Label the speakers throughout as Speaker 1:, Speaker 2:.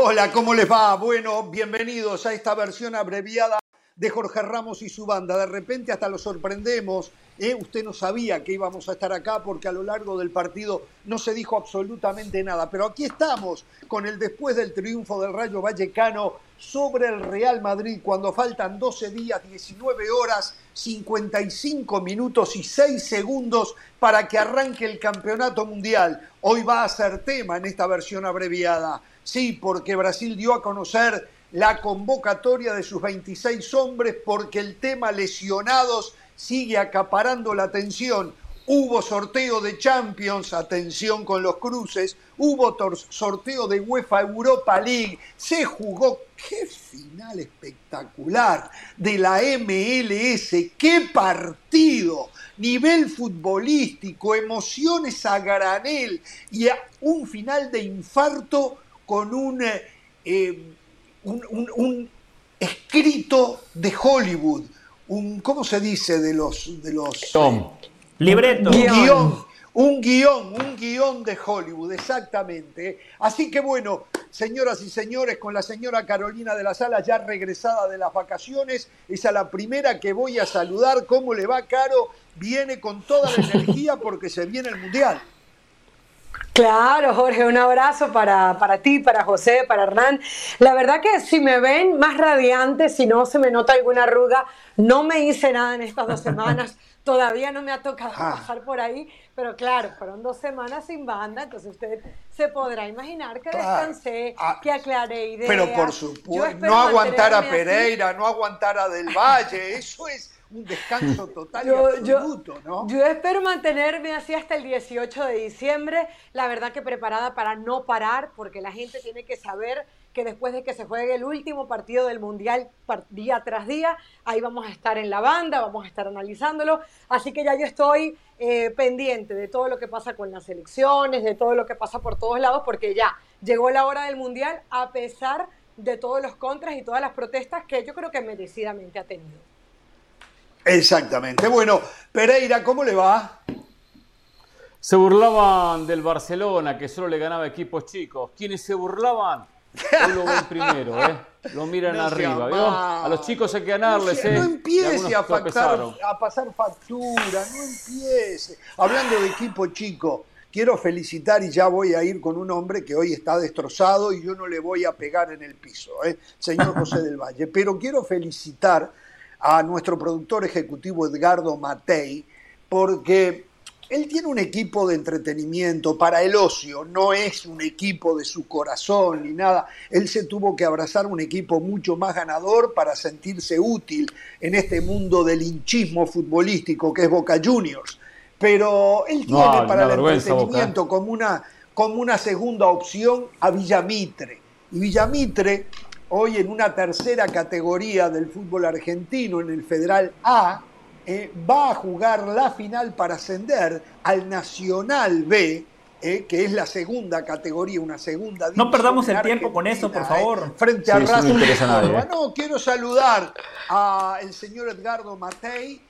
Speaker 1: Hola, ¿cómo les va? Bueno, bienvenidos a esta versión abreviada de Jorge Ramos y su banda. De repente hasta lo sorprendemos. ¿eh? Usted no sabía que íbamos a estar acá porque a lo largo del partido no se dijo absolutamente nada. Pero aquí estamos con el después del triunfo del Rayo Vallecano sobre el Real Madrid cuando faltan 12 días, 19 horas, 55 minutos y 6 segundos para que arranque el campeonato mundial. Hoy va a ser tema en esta versión abreviada. Sí, porque Brasil dio a conocer la convocatoria de sus 26 hombres porque el tema lesionados sigue acaparando la atención. Hubo sorteo de Champions, atención con los cruces, hubo sorteo de UEFA Europa League, se jugó, qué final espectacular de la MLS, qué partido, nivel futbolístico, emociones a granel y un final de infarto con un... Eh, un, escrito de Hollywood, un, ¿cómo se dice de los... De los
Speaker 2: Tom. Libreto.
Speaker 1: Un guion, un guion, un guion de Hollywood, exactamente. Así que bueno, señoras y señores, con la señora Carolina de la Sala ya regresada de las vacaciones, es a la primera que voy a saludar. ¿Cómo le va, Caro? Viene con toda la energía porque se viene el Mundial.
Speaker 3: Claro, Jorge, un abrazo para, para, ti, para José, para Hernán. La verdad que si me ven más radiante, si no se me nota alguna arruga, no me hice nada en estas dos semanas. Todavía no me ha tocado ah. bajar por ahí, pero claro, fueron dos semanas sin banda, entonces usted se podrá imaginar que descansé, ah. que aclaré ideas.
Speaker 1: Pero por supuesto, no aguantar a Pereira, no aguantar a Del Valle, eso es un descanso total y absoluto, ¿no?
Speaker 3: Yo espero mantenerme así hasta el 18 de diciembre, la verdad que preparada para no parar, porque la gente tiene que saber que después de que se juegue el último partido del Mundial día tras día, ahí vamos a estar en la banda, vamos a estar analizándolo, así que ya yo estoy eh, pendiente de todo lo que pasa con las elecciones, de todo lo que pasa por todos lados, porque ya llegó la hora del Mundial a pesar de todos los contras y todas las protestas que yo creo que merecidamente ha tenido.
Speaker 1: Exactamente. Bueno, Pereira, ¿cómo le va?
Speaker 2: Se burlaban del Barcelona, que solo le ganaba equipos chicos. ¿Quiénes se burlaban? Hoy lo ven primero, ¿eh? Lo miran arriba, ¿vio? A los chicos hay que ganarles,
Speaker 1: no, ¿eh? No empiece a, a pasar factura, no empiece. Hablando de equipo chico, quiero felicitar y ya voy a ir con un hombre que hoy está destrozado y yo no le voy a pegar en el piso, ¿eh? señor José del Valle. Pero quiero felicitar a nuestro productor ejecutivo Edgardo Matei, porque él tiene un equipo de entretenimiento para el ocio, no es un equipo de su corazón ni nada. Él se tuvo que abrazar un equipo mucho más ganador para sentirse útil en este mundo del hinchismo futbolístico que es Boca Juniors. Pero él tiene para el entretenimiento como una, como una segunda opción a Villamitre. Y Villamitre hoy en una tercera categoría del fútbol argentino, en el Federal A, eh, va a jugar la final para ascender al Nacional B, eh, que es la segunda categoría, una segunda
Speaker 4: No perdamos el tiempo con eso, por favor.
Speaker 1: Eh, frente a Racing no, quiero saludar al señor Edgardo Matei.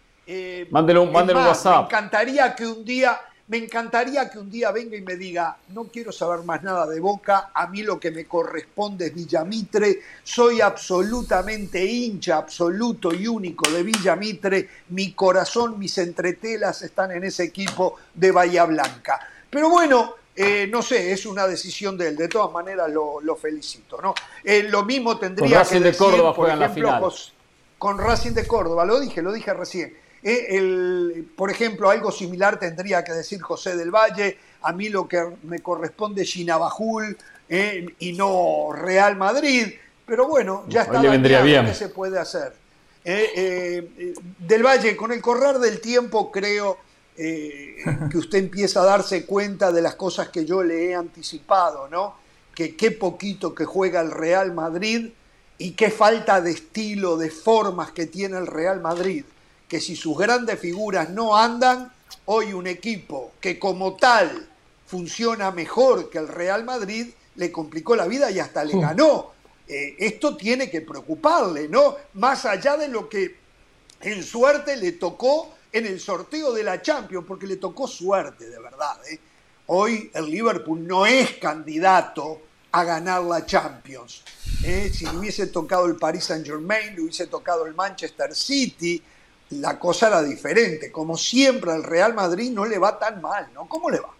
Speaker 2: mándele un, mándele un WhatsApp.
Speaker 1: Me encantaría que un día me encantaría que un día venga y me diga, no quiero saber más nada de Boca, a mí lo que me corresponde es Villamitre, soy absolutamente hincha, absoluto y único de Villamitre, mi corazón, mis entretelas están en ese equipo de Bahía Blanca. Pero bueno, eh, no sé, es una decisión de él. De todas maneras, lo, felicito. ¿no? Eh, lo mismo tendría
Speaker 2: que decir,
Speaker 1: de
Speaker 2: Córdoba por ejemplo, la
Speaker 1: con Racing de Córdoba. Lo dije, lo dije recién. Eh, el, por ejemplo, algo similar tendría que decir José del Valle, a mí lo que me corresponde es Chinabajul eh, y no Real Madrid, pero bueno, ya está
Speaker 2: le vendría bien.
Speaker 1: ¿qué se puede hacer? Eh, del Valle, con el correr del tiempo creo que usted empieza a darse cuenta de las cosas que yo le he anticipado, ¿no? Que qué poquito que juega el Real Madrid y qué falta de estilo, de formas que tiene el Real Madrid que si sus grandes figuras no andan, hoy un equipo que como tal funciona mejor que el Real Madrid, le complicó la vida y hasta le ganó. Eh, esto tiene que preocuparle, ¿no? Más allá de lo que en suerte le tocó en el sorteo de la Champions, porque le tocó suerte, de verdad. ¿eh? Hoy el Liverpool no es candidato a ganar la Champions. ¿eh? Si le hubiese tocado el Paris Saint Germain, le hubiese tocado el Manchester City, la cosa era diferente. Como siempre, al Real Madrid no le va tan mal, ¿no? ¿Cómo le va?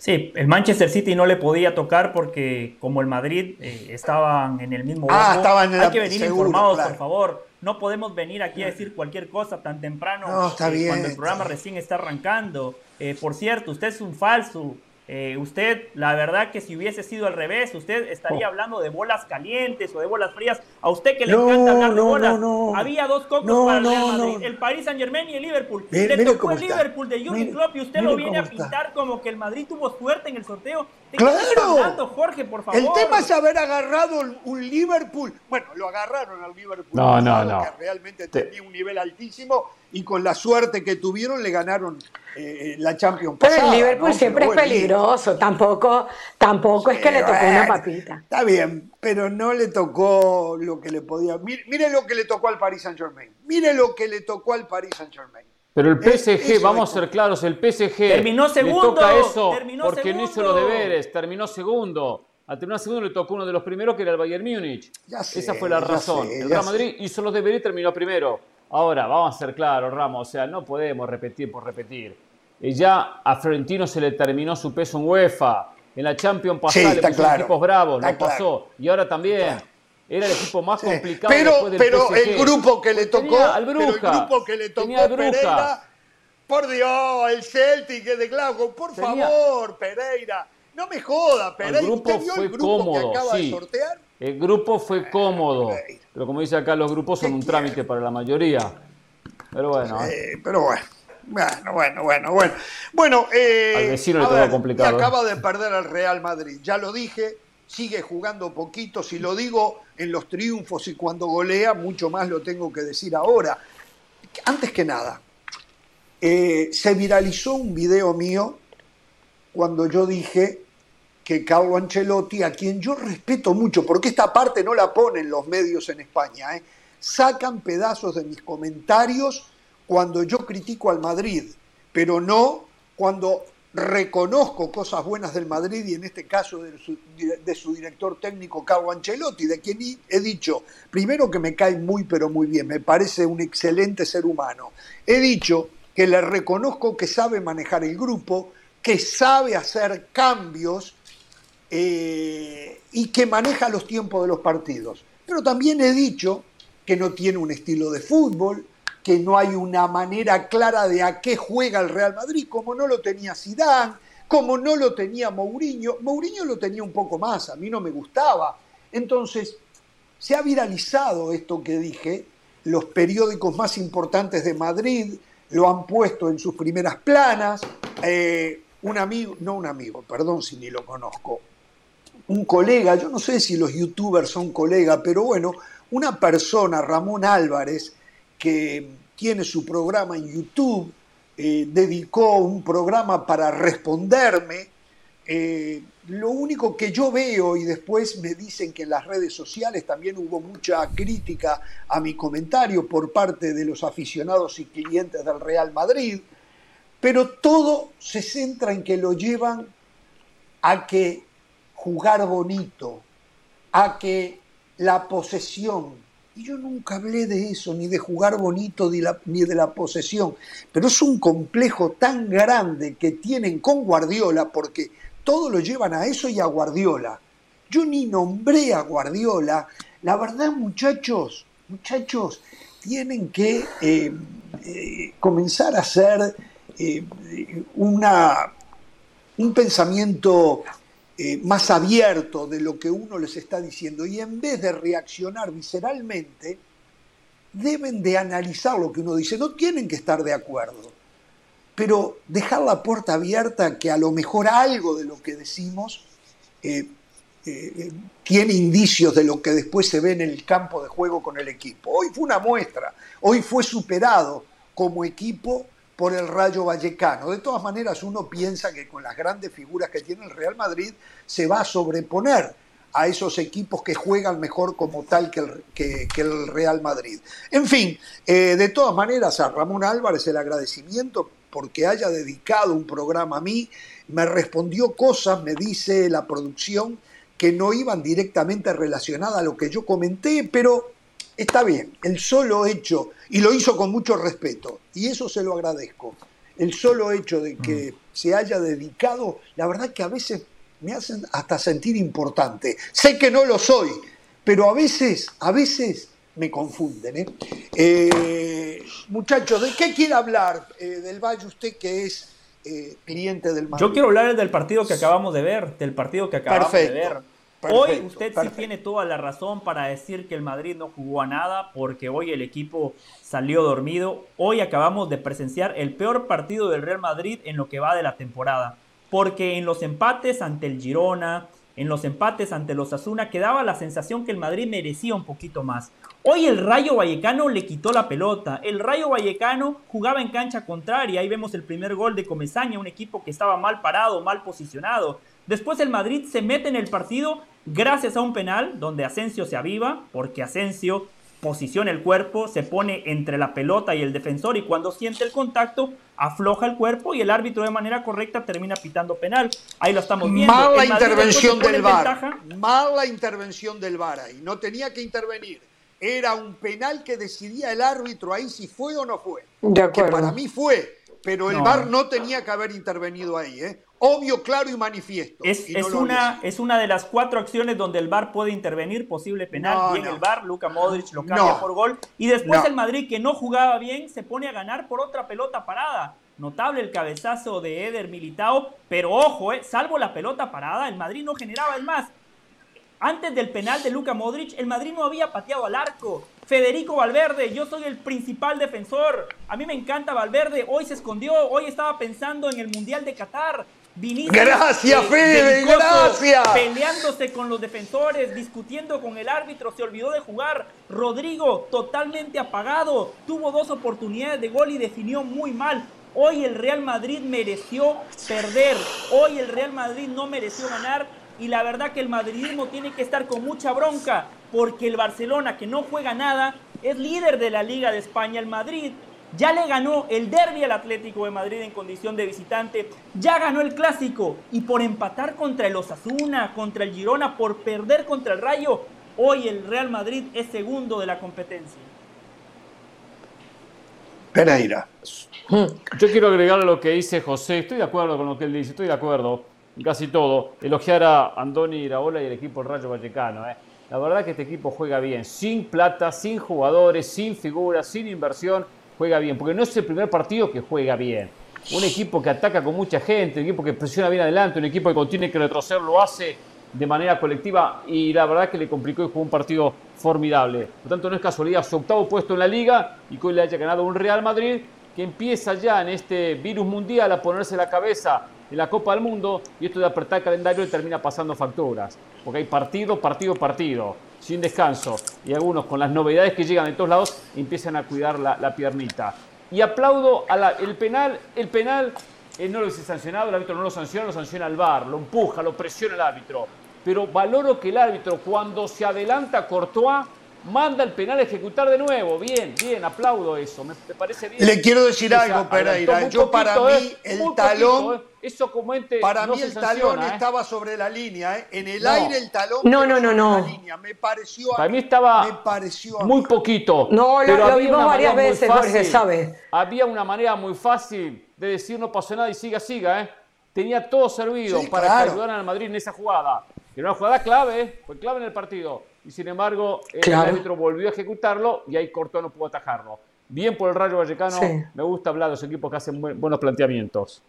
Speaker 4: Sí, el Manchester City no le podía tocar porque como el Madrid eh, estaban en el mismo
Speaker 1: ah, estaban en
Speaker 4: hay que venir informados, por favor. No podemos venir aquí a decir cualquier cosa tan temprano
Speaker 1: eh,
Speaker 4: cuando el programa recién está arrancando. Eh, por cierto, usted es un falso. Eh, usted, la verdad que si hubiese sido al revés, usted estaría oh. hablando de bolas calientes o de bolas frías. A usted que le encanta hablar de bolas. Había dos cocos para el Real Madrid, el Paris Saint Germain y el Liverpool. le tocó el Liverpool de Jürgen Klopp y usted lo viene a pintar como que el Madrid tuvo suerte en el sorteo.
Speaker 1: ¿De qué hablando, Jorge, por favor? El tema es haber agarrado un Liverpool. Bueno, lo agarraron al Liverpool.
Speaker 2: No, no, no.
Speaker 1: Que realmente tenía un nivel altísimo y con la suerte que tuvieron le ganaron eh, la Champions
Speaker 3: Pero el Liverpool siempre es peligroso, tampoco, tampoco es que le tocó una papita.
Speaker 1: Está bien, pero no le tocó lo que le podía. Mire, lo que le tocó al Paris Saint Germain. Mire lo que le tocó al Paris Saint Germain.
Speaker 2: Pero el PSG, vamos a ser claros, el PSG
Speaker 4: terminó segundo,
Speaker 2: le toca eso porque no hizo los deberes, terminó segundo. Al terminar segundo le tocó uno de los primeros que era el Bayern Múnich. Esa fue la razón. el Real Madrid hizo los deberes y terminó primero. Ahora, vamos a ser claros, Ramos, o sea, no podemos repetir por repetir. Y ya a Florentino se le terminó su peso en UEFA. En la Champions pasada le puso equipos bravos, no pasó. Y ahora también. Era el equipo más complicado.
Speaker 1: Pero, pero el grupo que le tocó. Al Bruja, el grupo que le tocó Pereira. Por Dios, el Celtic de Glasgow. Por favor, Pereira. No me joda, Pereira.
Speaker 2: El grupo fue el grupo cómodo, que acaba de sortear? El grupo fue cómodo. Pero como dice acá, los grupos son un trámite para la mayoría. Pero bueno.
Speaker 1: ¿eh? pero bueno. Bueno, bueno, bueno, bueno. Bueno, eh,
Speaker 2: al vecino le todo complicado.
Speaker 1: ¿eh? acaba de perder al Real Madrid. Ya lo dije, sigue jugando poquito. Si lo digo en los triunfos y cuando golea, mucho más lo tengo que decir ahora. Antes que nada, se viralizó un video mío cuando yo dije que Carlo Ancelotti, a quien yo respeto mucho, porque esta parte no la ponen los medios en España, ¿eh? sacan pedazos de mis comentarios cuando yo critico al Madrid, pero no cuando reconozco cosas buenas del Madrid y en este caso de su, de su, director técnico Carlo Ancelotti, de quien he dicho, primero que me cae muy pero muy bien, me parece un excelente ser humano. He dicho que le reconozco que sabe manejar el grupo, que sabe hacer cambios eh, y que maneja los tiempos de los partidos. Pero también he dicho que no tiene un estilo de fútbol, que no hay una manera clara de a qué juega el Real Madrid, como no lo tenía Zidane, como no lo tenía Mourinho. Mourinho lo tenía un poco más, a mí no me gustaba. Entonces, se ha viralizado esto que dije, los periódicos más importantes de Madrid lo han puesto en sus primeras planas, eh, un amigo, no un amigo, perdón si ni lo conozco, un colega, yo no sé si los youtubers son colegas, pero bueno, una persona, Ramón Álvarez, que tiene su programa en YouTube, eh, dedicó un programa para responderme. Eh, lo único que yo veo, y después me dicen que en las redes sociales también hubo mucha crítica a mi comentario por parte de los aficionados y clientes del Real Madrid, pero todo se centra en que lo llevan a que jugar bonito, a que la posesión, y yo nunca hablé de eso, ni de jugar bonito, ni, de la posesión, pero es un complejo tan grande que tienen con Guardiola, porque todo lo llevan a eso y a Guardiola. Yo ni nombré a Guardiola. La verdad, muchachos, muchachos, tienen que eh, eh, comenzar a hacer eh, una, un pensamiento eh, más abierto de lo que uno les está diciendo y en vez de reaccionar visceralmente, deben de analizar lo que uno dice. No tienen que estar de acuerdo, pero dejar la puerta abierta que a lo mejor algo de lo que decimos eh, eh, tiene indicios de lo que después se ve en el campo de juego con el equipo. Hoy fue una muestra, hoy fue superado como equipo por el Rayo Vallecano. De todas maneras, uno piensa que con las grandes figuras que tiene el Real Madrid se va a sobreponer a esos equipos que juegan mejor como tal que el, Real Madrid. En fin, eh, de todas maneras, a Ramón Álvarez el agradecimiento porque haya dedicado un programa a mí, me respondió cosas, me dice la producción, que no iban directamente relacionadas a lo que yo comenté, pero está bien, el solo hecho, y lo hizo con mucho respeto, y eso se lo agradezco, el solo hecho de que mm. se haya dedicado, la verdad que a veces me hacen hasta sentir importante. Sé que no lo soy, pero a veces, a veces me confunden. ¿eh? eh muchachos, ¿de qué quiere hablar eh, del Valle usted que es eh, cliente del
Speaker 4: Madrid? Yo quiero hablar del partido que acabamos de ver, del partido que acabamos de ver. Hoy usted sí tiene toda la razón para decir que el Madrid no jugó a nada porque hoy el equipo salió dormido. Hoy acabamos de presenciar el peor partido del Real Madrid en lo que va de la temporada porque en los empates ante el Girona, en los empates ante los Asuna, quedaba la sensación que el Madrid merecía un poquito más. Hoy el Rayo Vallecano le quitó la pelota. El Rayo Vallecano jugaba en cancha contraria. Ahí vemos el primer gol de Comesaña, un equipo que estaba mal parado, mal posicionado. Después el Madrid se mete en el partido gracias a un penal donde Asensio se aviva, porque Asensio posiciona el cuerpo, se pone entre la pelota y el defensor y cuando siente el contacto afloja el cuerpo y el árbitro de manera correcta termina pitando penal. Ahí lo estamos viendo.
Speaker 1: Mala intervención del VAR. Mala intervención del VAR ahí. No tenía que intervenir. Era un penal que decidía el árbitro ahí si fue o no fue. De acuerdo. Que para mí fue, pero el VAR no tenía que haber intervenido ahí. ¿eh? Obvio, claro y manifiesto.
Speaker 4: Es, una, es una de las cuatro acciones donde el VAR puede intervenir, posible penal, bien el VAR, Luka Modric lo cambia por gol, y después el Madrid que no jugaba bien se pone a ganar por otra pelota parada. Notable el cabezazo de Eder Militao, pero ojo, eh, salvo la pelota parada, el Madrid no generaba el más. Antes del penal de Luka Modric, el Madrid no había pateado al arco. Federico Valverde, yo soy el principal defensor. A mí me encanta Valverde. Hoy se escondió, hoy estaba pensando en el Mundial de Qatar
Speaker 1: gracias, Fede, gracias.
Speaker 4: Peleándose con los defensores, discutiendo con el árbitro, se olvidó de jugar. Rodrigo, totalmente apagado, tuvo dos oportunidades de gol y definió muy mal. Hoy el Real Madrid mereció perder. Hoy el Real Madrid no mereció ganar. Y la verdad que el madridismo tiene que estar con mucha bronca. Porque el Barcelona, que no juega nada, es líder de la Liga de España. El Madrid ya le ganó el derby al Atlético de Madrid en condición de visitante, ya ganó el clásico y por empatar contra el Osasuna, contra el Girona, por perder contra el Rayo, hoy el Real Madrid es segundo de la competencia.
Speaker 1: Pereira.
Speaker 2: Yo quiero agregar lo que dice José, estoy de acuerdo con lo que él dice, estoy de acuerdo, casi todo. Elogiar a Andoni Iraola y el equipo del Rayo Vallecano. ¿eh? La verdad que este equipo juega bien, sin plata, sin jugadores, sin figuras, sin inversión juega bien, porque no es el primer partido que juega bien. Un equipo que ataca con mucha gente, un equipo que presiona bien adelante, un equipo que tiene que retroceder, lo hace de manera colectiva y la verdad que le complicó y jugó un partido formidable. Por tanto, no es casualidad su octavo puesto en la liga y que hoy le haya ganado un Real Madrid que empieza ya en este virus mundial a ponerse la cabeza en la Copa del Mundo y esto de apretar el calendario le termina pasando facturas. Porque hay partido, partido, partido sin descanso, y algunos con las novedades que llegan de todos lados empiezan a cuidar la, piernita. Y aplaudo a el penal, el penal eh, no lo hubiese sancionado, el árbitro no lo sanciona, lo sanciona el VAR, lo empuja, lo presiona el árbitro. Pero valoro que el árbitro cuando se adelanta Courtois manda el penal a ejecutar de nuevo. Bien, bien, aplaudo eso. Me, parece bien.
Speaker 1: Le quiero decir algo, Pereira. Yo para mí eh, el talón. Eh.
Speaker 2: Eso como ente
Speaker 1: para mí el talón estaba sobre la línea. ¿eh? En el aire el talón.
Speaker 3: No, no, no, no.
Speaker 1: Me pareció.
Speaker 2: Para mí estaba me pareció muy poquito.
Speaker 3: No, lo, lo vimos varias veces, Jorge, ¿sabes?
Speaker 2: Había una manera muy fácil de decir no pasó nada y siga, siga. ¿eh? Tenía todo servido para que ayudaran al Madrid en esa jugada. Era una jugada clave, fue clave en el partido y sin embargo el árbitro volvió a ejecutarlo y ahí cortó, no pudo atajarlo. Bien por el Rayo Vallecano, me gusta hablar de los equipos que hacen buenos planteamientos.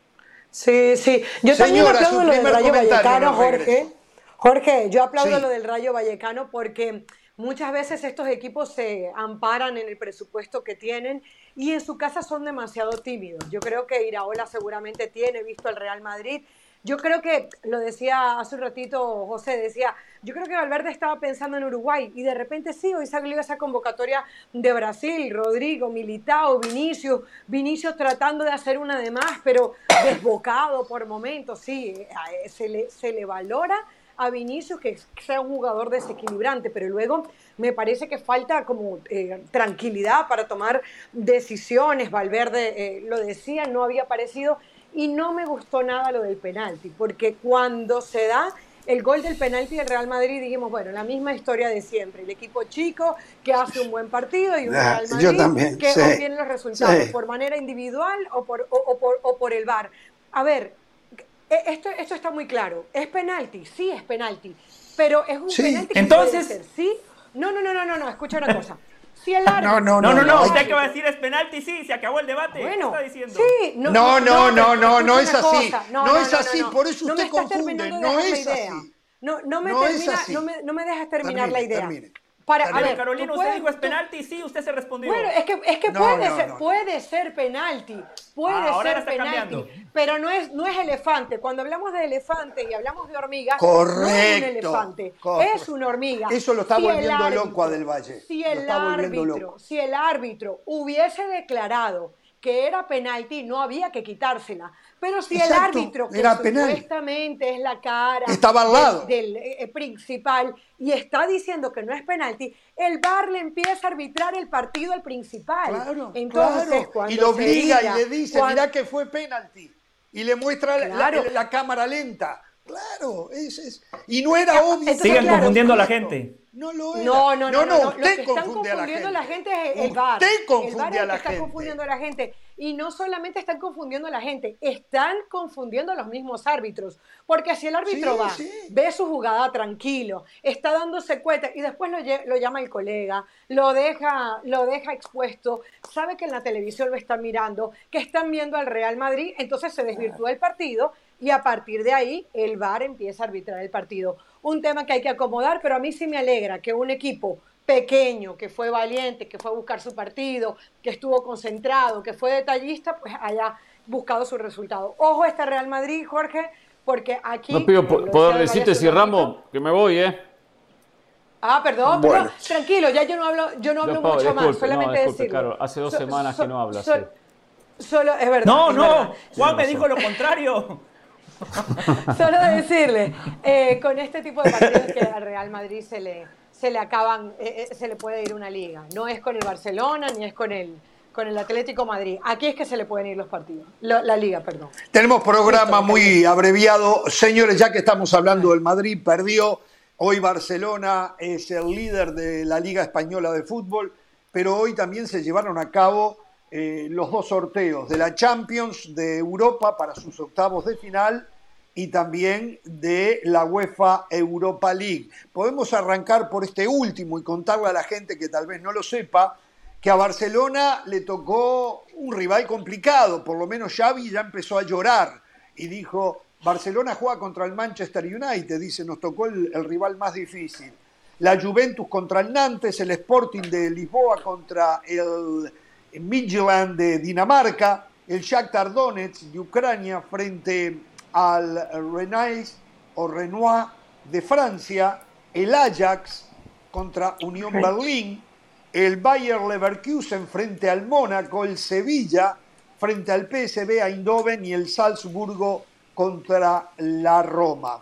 Speaker 3: Sí, sí. Yo también aplaudo lo del Rayo Vallecano, Jorge. Jorge, yo aplaudo lo del Rayo Vallecano porque muchas veces estos equipos se amparan en el presupuesto que tienen y en su casa son demasiado tímidos. Yo creo que Iraola seguramente tiene visto al Real Madrid yo creo que, lo decía hace un ratito José, decía, yo creo que Valverde estaba pensando en Uruguay y de repente sí, hoy salió esa convocatoria de Brasil, Rodrigo, Militao, Vinicius, Vinicius tratando de hacer una de más, pero desbocado por momentos, sí, se le, se le valora a Vinicius que sea un jugador desequilibrante, pero luego me parece que falta como eh, tranquilidad para tomar decisiones. Valverde eh, lo decía, no había aparecido y no me gustó nada lo del penalti, porque cuando se da el gol del penalti del Real Madrid, dijimos, bueno, la misma historia de siempre. El equipo chico que hace un buen partido y un ah, Real Madrid que obtiene los resultados por manera individual o por, o, por, el VAR. A ver, e, esto, esto está muy claro. ¿Es penalti? Sí, es penalti. Pero es un penalti que
Speaker 4: Entonces,
Speaker 3: puede ser, ¿sí? No, no, no, no, no, no, escucha una cosa. El árbitro...
Speaker 4: No, no, no, no, no, usted que va a decir es penalti, sí, se acabó el debate. Bueno, ¿Qué está diciendo?
Speaker 3: Sí,
Speaker 1: no, no, no, no, no, no es así. No, es así, por eso usted confunde, no es así.
Speaker 3: No, no, me, termina, no, me, no me dejas terminar la idea.
Speaker 4: Para, a ver, Carolina, usted dijo es penalti, sí, usted se respondió.
Speaker 3: Bueno, es que, es que puede, ser, puede ser penalti, puede ah, ser penalti, pero no es, no es elefante. Cuando hablamos de elefante y hablamos de hormiga,
Speaker 1: correcto,
Speaker 3: no es un elefante, es una hormiga.
Speaker 1: Eso lo está volviendo loco a Del Valle.
Speaker 3: Si el, árbitro, si el árbitro hubiese declarado que era penalti, no había que quitársela. Pero si el árbitro, que supuestamente es la cara del, eh, principal, y está diciendo que no es penalti, el VAR le empieza a arbitrar el partido al principal.
Speaker 1: Claro, Entonces, y lo obliga y le dice, mira que fue penalti. Y le muestra la, cámara lenta. Claro, es, y no era obvio.
Speaker 4: Siguen confundiendo a la gente.
Speaker 3: No lo era. No, no, no. no, no, Usted Lo que están confundiendo a la gente, es el VAR.
Speaker 1: Usted confunde
Speaker 3: el
Speaker 1: a la
Speaker 3: está confundiendo a la gente. Y no solamente están confundiendo a la gente, están confundiendo a los mismos árbitros. Porque si el árbitro va, ve su jugada tranquilo, está dándose cuenta y después lo, lo, llama el colega, lo deja, lo deja expuesto, sabe que en la televisión lo están mirando, que están viendo al Real Madrid, entonces se desvirtúa el partido y a partir de ahí el VAR empieza a arbitrar el partido. Un tema que hay que acomodar, pero a mí sí me alegra que un equipo pequeño, que fue valiente, que fue a buscar su partido, que estuvo concentrado, que fue detallista, pues haya buscado su resultado. Ojo este Real Madrid, Jorge, porque aquí...
Speaker 2: No pido poder decirte si Ramos, que me voy, ¿eh?
Speaker 3: Ah, perdón, pero tranquilo, ya yo no hablo, yo no hablo mucho más, solamente
Speaker 2: no, Claro, hace dos semanas que no hablas.
Speaker 3: Solo, es verdad.
Speaker 4: No, no, Juan me dijo lo contrario.
Speaker 3: Solo decirle, eh, con este tipo de partidos que al Real Madrid se le, se le acaban, eh, eh, se le puede ir una liga. No es con el Barcelona ni es con el, con el Atlético Madrid. Aquí es que se le pueden ir los partidos, la, liga, perdón.
Speaker 1: Tenemos programa muy abreviado. Señores, ya que estamos hablando del Madrid, perdió. Hoy Barcelona es el líder de la Liga Española de Fútbol, pero hoy también se llevaron a cabo los dos sorteos de la Champions de Europa para sus octavos de final y también de la UEFA Europa League. Podemos arrancar por este último y contarle a la gente que tal vez no lo sepa, que a Barcelona le tocó un rival complicado, por lo menos Xavi ya empezó a llorar y dijo, Barcelona juega contra el Manchester United, dice, nos tocó el, rival más difícil. La Juventus contra el Nantes, el Sporting de Lisboa contra el Midtjylland de Dinamarca, el Shakhtar Donetsk de Ucrania frente al Renais o Renoir de Francia, el Ajax contra Unión Berlín, el Bayer Leverkusen frente al Mónaco, el Sevilla frente al PSV Eindhoven y el Salzburgo contra la Roma.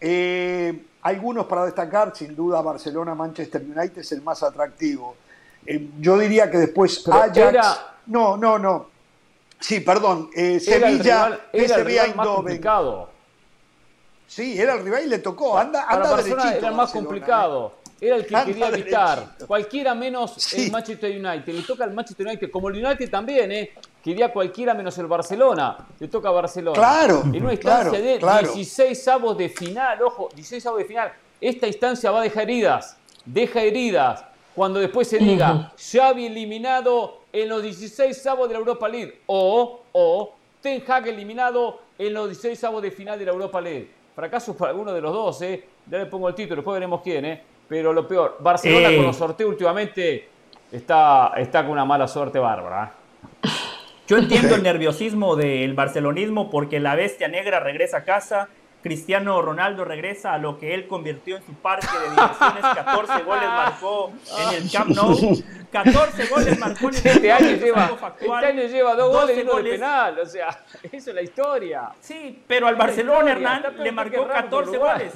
Speaker 1: Eh, algunos para destacar, sin duda Barcelona-Manchester United es el más atractivo. Eh, yo diría que después Ajax... No, no, no. Sí, perdón. Eh, Sevilla,
Speaker 2: era el rival, más complicado.
Speaker 1: Sí, era el rival y le tocó. Anda, anda
Speaker 2: Barcelona era el más complicado. Era el que quería evitar. Cualquiera menos el Manchester United. Le toca al Manchester United, como el United también, ¿eh? Quería cualquiera menos el Barcelona. Le toca a Barcelona.
Speaker 1: Claro.
Speaker 2: En una instancia de 16 avos de final, ojo, 16 avos de final. Esta instancia va a dejar heridas. Deja heridas. Cuando después se diga, Xavi eliminado en los 16 avos de la Europa League o, o Ten Hag eliminado en los 16 avos de final de la Europa League. Fracaso para alguno de los dos, ¿eh? Ya le pongo el título, después veremos quién, ¿eh? Pero lo peor, Barcelona con los sorteos últimamente está, está con una mala suerte bárbara.
Speaker 4: ¿eh? Yo entiendo el nerviosismo del barcelonismo porque la bestia negra regresa a casa Cristiano Ronaldo regresa a lo que él convirtió en su parque de diversiones. 14 goles marcó en el Camp Nou. 14 goles marcó en el
Speaker 2: este año lleva, Este año lleva dos goles y uno de penal. O sea, eso es la historia.
Speaker 4: Sí, pero al Barcelona, Hernán, le marcó 14 goles.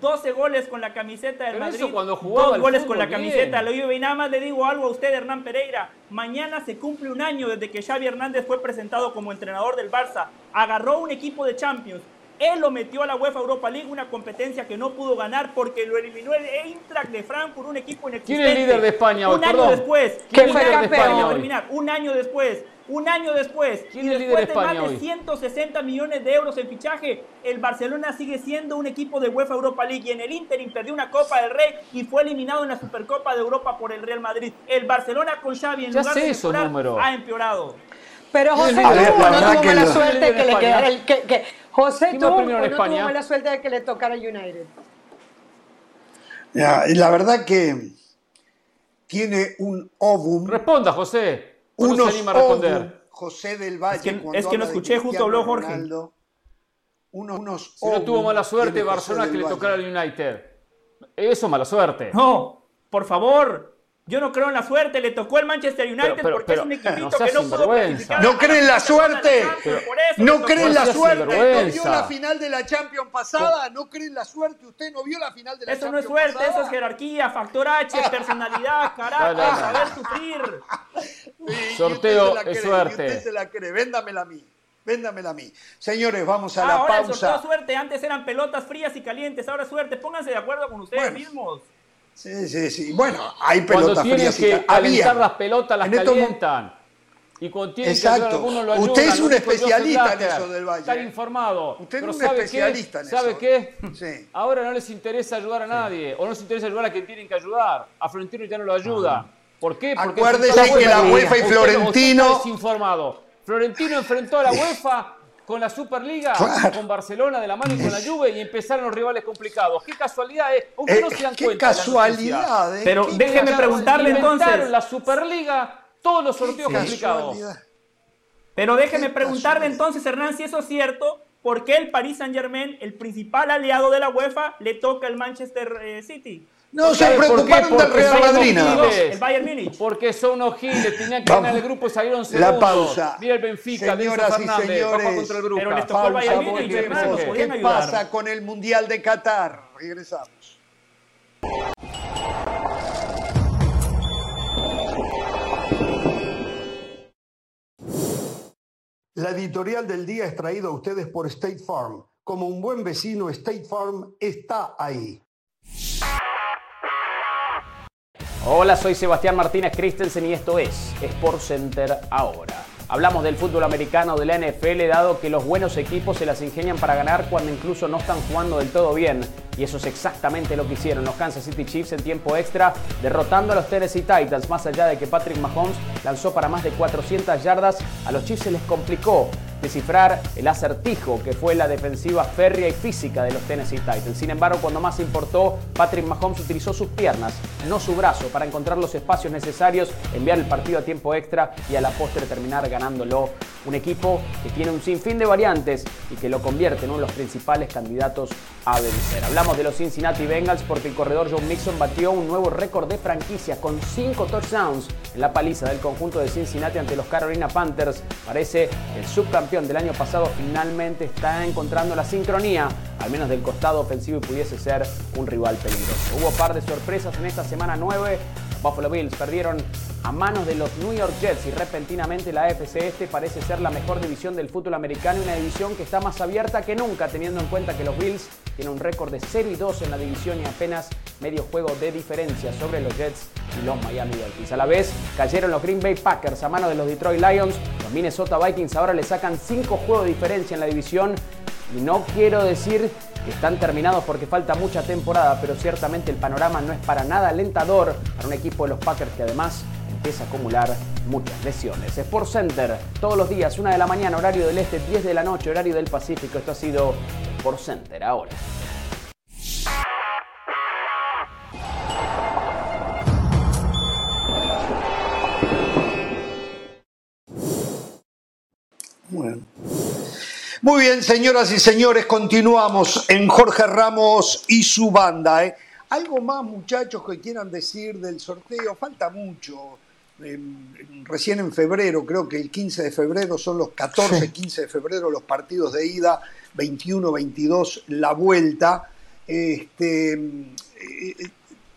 Speaker 4: 12 goles con la camiseta del Madrid,
Speaker 2: cuando jugaba
Speaker 4: dos goles con la camiseta lo Juve. Y nada más le digo algo a usted, Hernán Pereira. Mañana se cumple un año desde que Xavi Hernández fue presentado como entrenador del Barça. Agarró un equipo de Champions, él lo metió a la UEFA Europa League, una competencia que no pudo ganar porque lo eliminó el Eintracht de Frankfurt, un equipo inexistente.
Speaker 2: ¿Quién es el líder de España
Speaker 4: hoy? Un año después.
Speaker 3: ¿Quién fue el
Speaker 4: campeón? Terminar. Un año después. Un año después.
Speaker 2: ¿Quién
Speaker 4: y
Speaker 2: es líder de
Speaker 4: España
Speaker 2: más
Speaker 4: de 160 millones de euros en fichaje, el Barcelona sigue siendo un equipo de UEFA Europa League y en el Inter perdió una Copa del Rey y fue eliminado en la Supercopa de Europa por el Real Madrid. El Barcelona con Xavi en lugar de mejorar, ha empeorado.
Speaker 3: Pero José tuvo no tuvo mala suerte que le quedara el que, José tuvo no tuvo mala suerte de que le tocara United.
Speaker 1: Ya, y la verdad que tiene un ovum.
Speaker 2: Responda, José. Uno se anima a responder.
Speaker 1: José del Valle.
Speaker 4: Es que, es que no escuché, justo habló Jorge.
Speaker 1: Ronaldo, unos, unos
Speaker 2: si no tuvo mala suerte Barcelona que le tocara al United. Eso mala suerte.
Speaker 4: No, por favor, yo no creo en la suerte, le tocó el Manchester United porque es un equipito que no pudo clasificar.
Speaker 1: No cree en la suerte. No cree en la suerte. ¿No vio la final de la Champions pasada? No cree en la suerte. Usted no vio la final de la
Speaker 4: eso
Speaker 1: Champions
Speaker 4: Eso no es suerte, eso es jerarquía, factor H, personalidad, carácter, saber sufrir.
Speaker 2: Sorteo es suerte.
Speaker 1: Usted se la cree. Véndamela a mí. Véndamela a mí. Señores, vamos a la ahora pausa.
Speaker 4: Ahora suerte. Antes eran pelotas frías y calientes. Ahora suerte. Pónganse de acuerdo con ustedes mismos.
Speaker 1: Sí, sí, sí. Bueno, hay pelotas
Speaker 2: cuando
Speaker 1: tienen
Speaker 2: que calentar las pelotas, las calientan. Y cuando tienen
Speaker 1: Exacto.
Speaker 2: que algunos lo ayudan.
Speaker 1: Usted es un especialista en eso del Valle.
Speaker 2: Estar informado.
Speaker 1: Usted es un especialista en
Speaker 2: eso. ¿Sabe qué?
Speaker 1: Sí.
Speaker 2: Ahora no les interesa ayudar a nadie. O no les interesa ayudar a quien tienen que ayudar. A Florentino ya no lo ayuda. ¿Por qué?
Speaker 1: Porque Acuérdese que la UEFA y Florentino...
Speaker 2: Usted, informado. Florentino enfrentó a la UEFA con la Superliga, con Barcelona de la mano y con la Juve y empezaron los rivales complicados. Qué casualidad, ¿eh? Aunque no se dan
Speaker 1: qué Casualidad,
Speaker 4: ¿eh? Pero déjenme preguntarle entonces.
Speaker 2: la Superliga, todos los sorteos complicados.
Speaker 4: Pero déjeme preguntarle entonces, Hernán, si eso es cierto, ¿por qué el Paris Saint Germain, el principal aliado de la UEFA, le toca el Manchester eh, City?
Speaker 1: No se preocuparon del Real Madrid
Speaker 4: El Bayern Múnich.
Speaker 2: Porque son unos giles, tenían que ganar el grupo y salieron segundos.
Speaker 1: La pausa.
Speaker 2: Mira el Benfica,
Speaker 1: Señoras y señores,
Speaker 2: contra el grupo.
Speaker 4: Pero les tocó el Bayern Múnich,
Speaker 1: ¿Qué pasa con el Mundial de Qatar? Regresamos. La editorial del día es traída a ustedes por State Farm. Como un buen vecino, State Farm está ahí.
Speaker 5: Hola, soy Sebastián Martínez Christensen y esto es Sport Center ahora. Hablamos del fútbol americano de la NFL, dado que los buenos equipos se las ingenian para ganar cuando incluso no están jugando del todo bien. Y eso es exactamente lo que hicieron los Kansas City Chiefs en tiempo extra, derrotando a los Tennessee Titans. Más allá de que Patrick Mahomes lanzó para más de 400 yardas, a los Chiefs se les complicó descifrar el acertijo que fue la defensiva férrea y física de los Tennessee Titans. Sin embargo, cuando más importó, Patrick Mahomes utilizó sus piernas, no su brazo, para encontrar los espacios necesarios, enviar el partido a tiempo extra y a la postre terminar ganándolo. Un equipo que tiene un sinfín de variantes y que lo convierte en uno de los principales candidatos a vencer. Hablamos de los Cincinnati Bengals porque el corredor John Mixon batió un nuevo récord de franquicia con 5 touchdowns en la paliza del conjunto de Cincinnati ante los Carolina Panthers. Parece el subcampeón del año pasado finalmente está encontrando la sincronía, al menos del costado ofensivo y pudiese ser un rival peligroso. Hubo par de sorpresas en esta semana 9. Buffalo Bills perdieron a manos de los New York Jets y repentinamente la AFC este parece ser la mejor división del fútbol americano y una división que está más abierta que nunca teniendo en cuenta que los Bills tienen un récord de 0 y 2 en la división y apenas medio juego de diferencia sobre los Jets y los Miami Dolphins. A la vez cayeron los Green Bay Packers a manos de los Detroit Lions, los Minnesota Vikings ahora le sacan 5 juegos de diferencia en la división y no quiero decir están terminados porque falta mucha temporada, pero ciertamente el panorama no es para nada alentador para un equipo de los Packers que además empieza a acumular muchas lesiones. Sport Center, todos los días, 1 de la mañana, horario del este, 10 de la noche, horario del Pacífico. Esto ha sido Sport Center ahora.
Speaker 1: Bueno. Muy bien, señoras y señores, continuamos en Jorge Ramos y su banda. ¿eh? ¿Algo más, muchachos, que quieran decir del sorteo? Falta mucho recién en febrero, creo que el 15 de febrero son los 14, 15 de febrero los partidos de ida, 21, 22 la vuelta. Este, eh,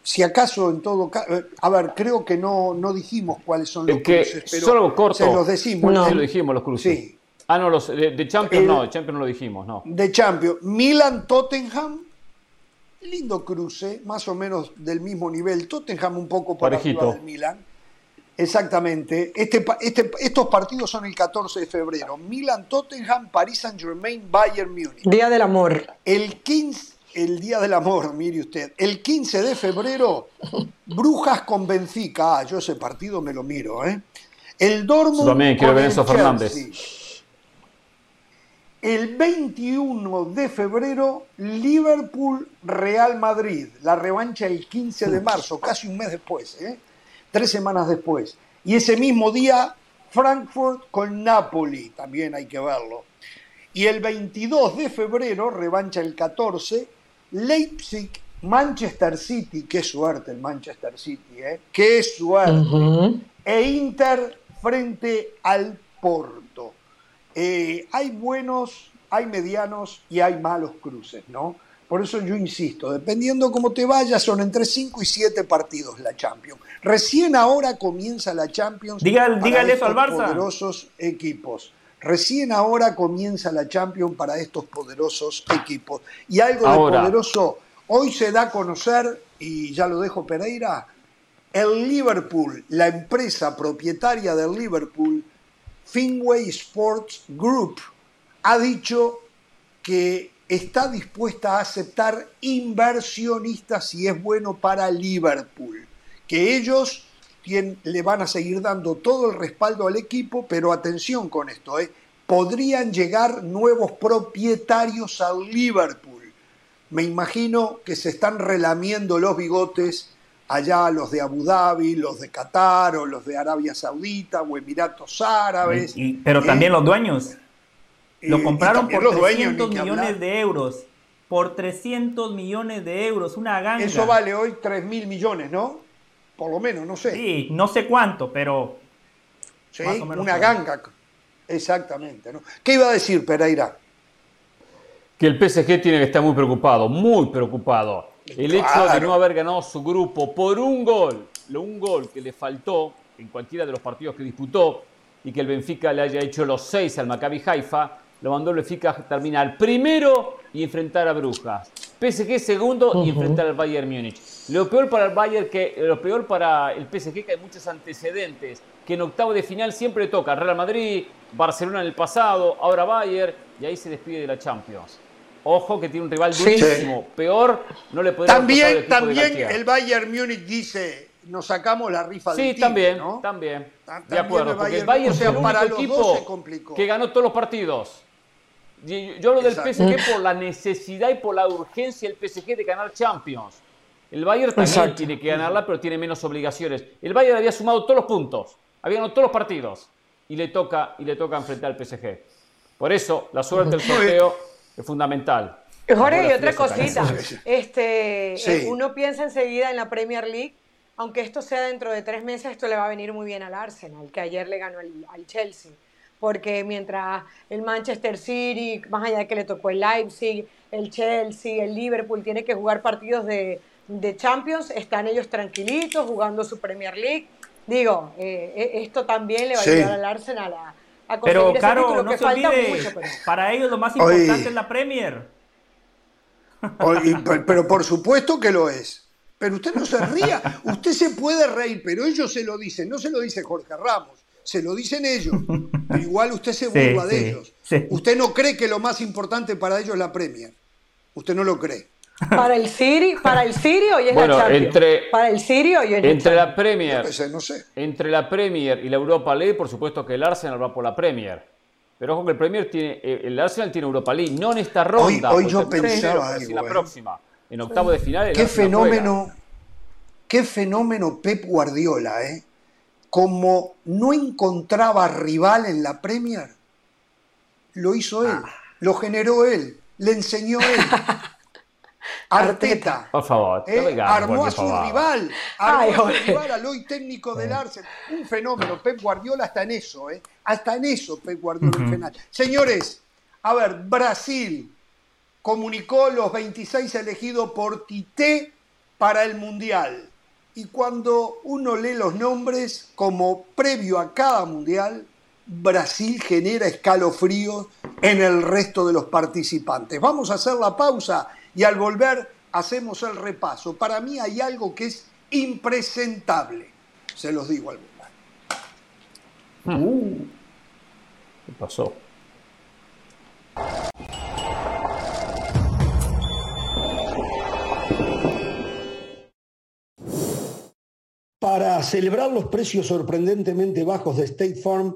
Speaker 1: si acaso en todo caso, a ver, creo que no, no dijimos cuáles son los cruces, pero
Speaker 2: solo corto,
Speaker 1: se los decimos.
Speaker 2: No. lo dijimos los cruces. Sí. Ah, no, los de, Champions no, de Champions no lo dijimos, no.
Speaker 1: De Champions, Milan Tottenham, lindo cruce, más o menos del mismo nivel. Tottenham un poco por arriba del Milan. Exactamente. Este, este, estos partidos son el 14 de febrero. Milan, Tottenham, Paris Saint Germain, Bayern Múnich.
Speaker 3: Día del amor.
Speaker 1: El 15, el Día del Amor, mire usted. El 15 de febrero, Brujas con Benfica. Ah, yo ese partido me lo miro, ¿eh? El Dortmund.
Speaker 2: también quiero ver eso Fernández.
Speaker 1: El 21 de febrero, Liverpool Real Madrid. La revancha el 15 de marzo, casi un mes después, ¿eh? tres semanas después. Y ese mismo día, Frankfurt con Napoli, también hay que verlo. Y el 22 de febrero, revancha el 14, Leipzig, Manchester City, qué suerte el Manchester City, ¿eh? qué suerte. E Inter frente al Porto. Eh, hay buenos, hay medianos y hay malos cruces, ¿no? Por eso yo insisto, dependiendo cómo te vayas, son entre 5 y 7 partidos la Champions. Recién ahora comienza la Champions.
Speaker 4: dígale eso al Barça.
Speaker 1: Poderosos equipos. Recién ahora comienza la Champions para estos poderosos equipos. Y algo de poderoso, hoy se da a conocer, y ya lo dejo Pereira, el Liverpool, la empresa propietaria del Liverpool, Finway Sports Group, ha dicho que está dispuesta a aceptar inversionistas si es bueno para Liverpool, que ellos le van a seguir dando todo el respaldo al equipo, pero atención con esto, ¿eh? podrían llegar nuevos propietarios al Liverpool. Me imagino que se están relamiendo los bigotes allá los de Abu Dhabi, los de Qatar o los de Arabia Saudita o Emiratos Árabes.
Speaker 4: pero también los dueños. Lo compraron por 300 millones de euros. Por 300 millones de euros, una ganga.
Speaker 1: Eso vale hoy 3 mil millones, ¿no? Por lo menos, no sé.
Speaker 4: Sí, no sé cuánto, pero.
Speaker 1: Sí, una ganga. Exactamente. ¿no? ¿Qué iba a decir Pereira?
Speaker 2: Que el PSG tiene que estar muy preocupado, muy preocupado. El hecho de no haber ganado su grupo por un gol, un gol que le faltó en cualquiera de los partidos que disputó y que el Benfica le haya hecho los seis al Maccabi Haifa, lo mandó el Benfica a terminar primero y enfrentar a Brujas. PSG segundo y enfrentar al Bayern Múnich. Lo peor para el Bayern que lo peor para el PSG que hay muchos antecedentes, que en octavo de final siempre toca Real Madrid, Barcelona en el pasado, ahora Bayern y ahí se despide de la Champions. Ojo que tiene un rival durísimo. Peor no le podría
Speaker 1: También, el también el Bayern Múnich dice, nos sacamos la rifa
Speaker 2: sí, del Sí, también, también. De acuerdo, porque el Bayern, es el para equipo que ganó todos los partidos. Yo hablo del PSG por la necesidad y por la urgencia del PSG de ganar Champions. El Bayern también tiene que ganarla, pero tiene menos obligaciones. El Bayern había sumado todos los puntos, había ganado todos los partidos y le toca, y le toca enfrentar al PSG. Por eso, la suerte del sorteo es fundamental.
Speaker 3: Jorge, y otra cosita. Este, eh, Uno piensa enseguida en la Premier League, aunque esto sea dentro de tres meses, esto le va a venir muy bien al Arsenal, que ayer le ganó al Chelsea porque mientras el Manchester City, más allá de que le tocó el Leipzig, el Chelsea, el Liverpool, tiene que jugar partidos de, Champions, están ellos tranquilitos jugando su Premier League. Digo, eh, e, esto también le va a ayudar al Arsenal a, a
Speaker 4: conseguir pero, Caro, no se olvide, para ellos lo más importante es la Premier.
Speaker 1: pero por supuesto que lo es. Pero usted no se ría, usted se puede reír, pero ellos se lo dicen, no se lo dice Jorge Ramos se lo dicen ellos, pero igual usted se burla de ellos. Usted no cree que lo más importante para ellos es la Premier. Usted no lo cree.
Speaker 3: Para el City, para el Sirio y es la Champions.
Speaker 2: Entre,
Speaker 3: para el Sirio y es
Speaker 2: entre la, Premier,
Speaker 1: no sé.
Speaker 2: entre la Premier y la Europa League, por supuesto que el Arsenal va por la Premier. Pero ojo que el Premier tiene, eh, el Arsenal tiene Europa League, no en esta ronda.
Speaker 1: Hoy, yo pensaba
Speaker 2: en la ¿eh? próxima, en octavo de final.
Speaker 1: qué fenómeno, qué fenómeno Pep Guardiola, ¿eh? como no encontraba rival en la Premier, lo hizo él, ah. lo generó él, le enseñó él. Arteta.
Speaker 2: Por favor,
Speaker 1: eh, armó a su rival, armó a su rival al hoy técnico del Arsenal. Un fenómeno. Pep Guardiola hasta en eso, ¿eh? Hasta en eso Pep Guardiola uh Señores, a ver, Brasil, comunicó los 26 elegidos por Tite para el Mundial. Y cuando uno lee los nombres, como previo a cada Mundial, Brasil genera escalofríos en el resto de los participantes. Vamos a hacer la pausa y al volver hacemos el repaso. Para mí hay algo que es impresentable, se los digo al
Speaker 2: volver. Uh, ¿Qué pasó?
Speaker 1: Para celebrar los precios sorprendentemente bajos de State Farm,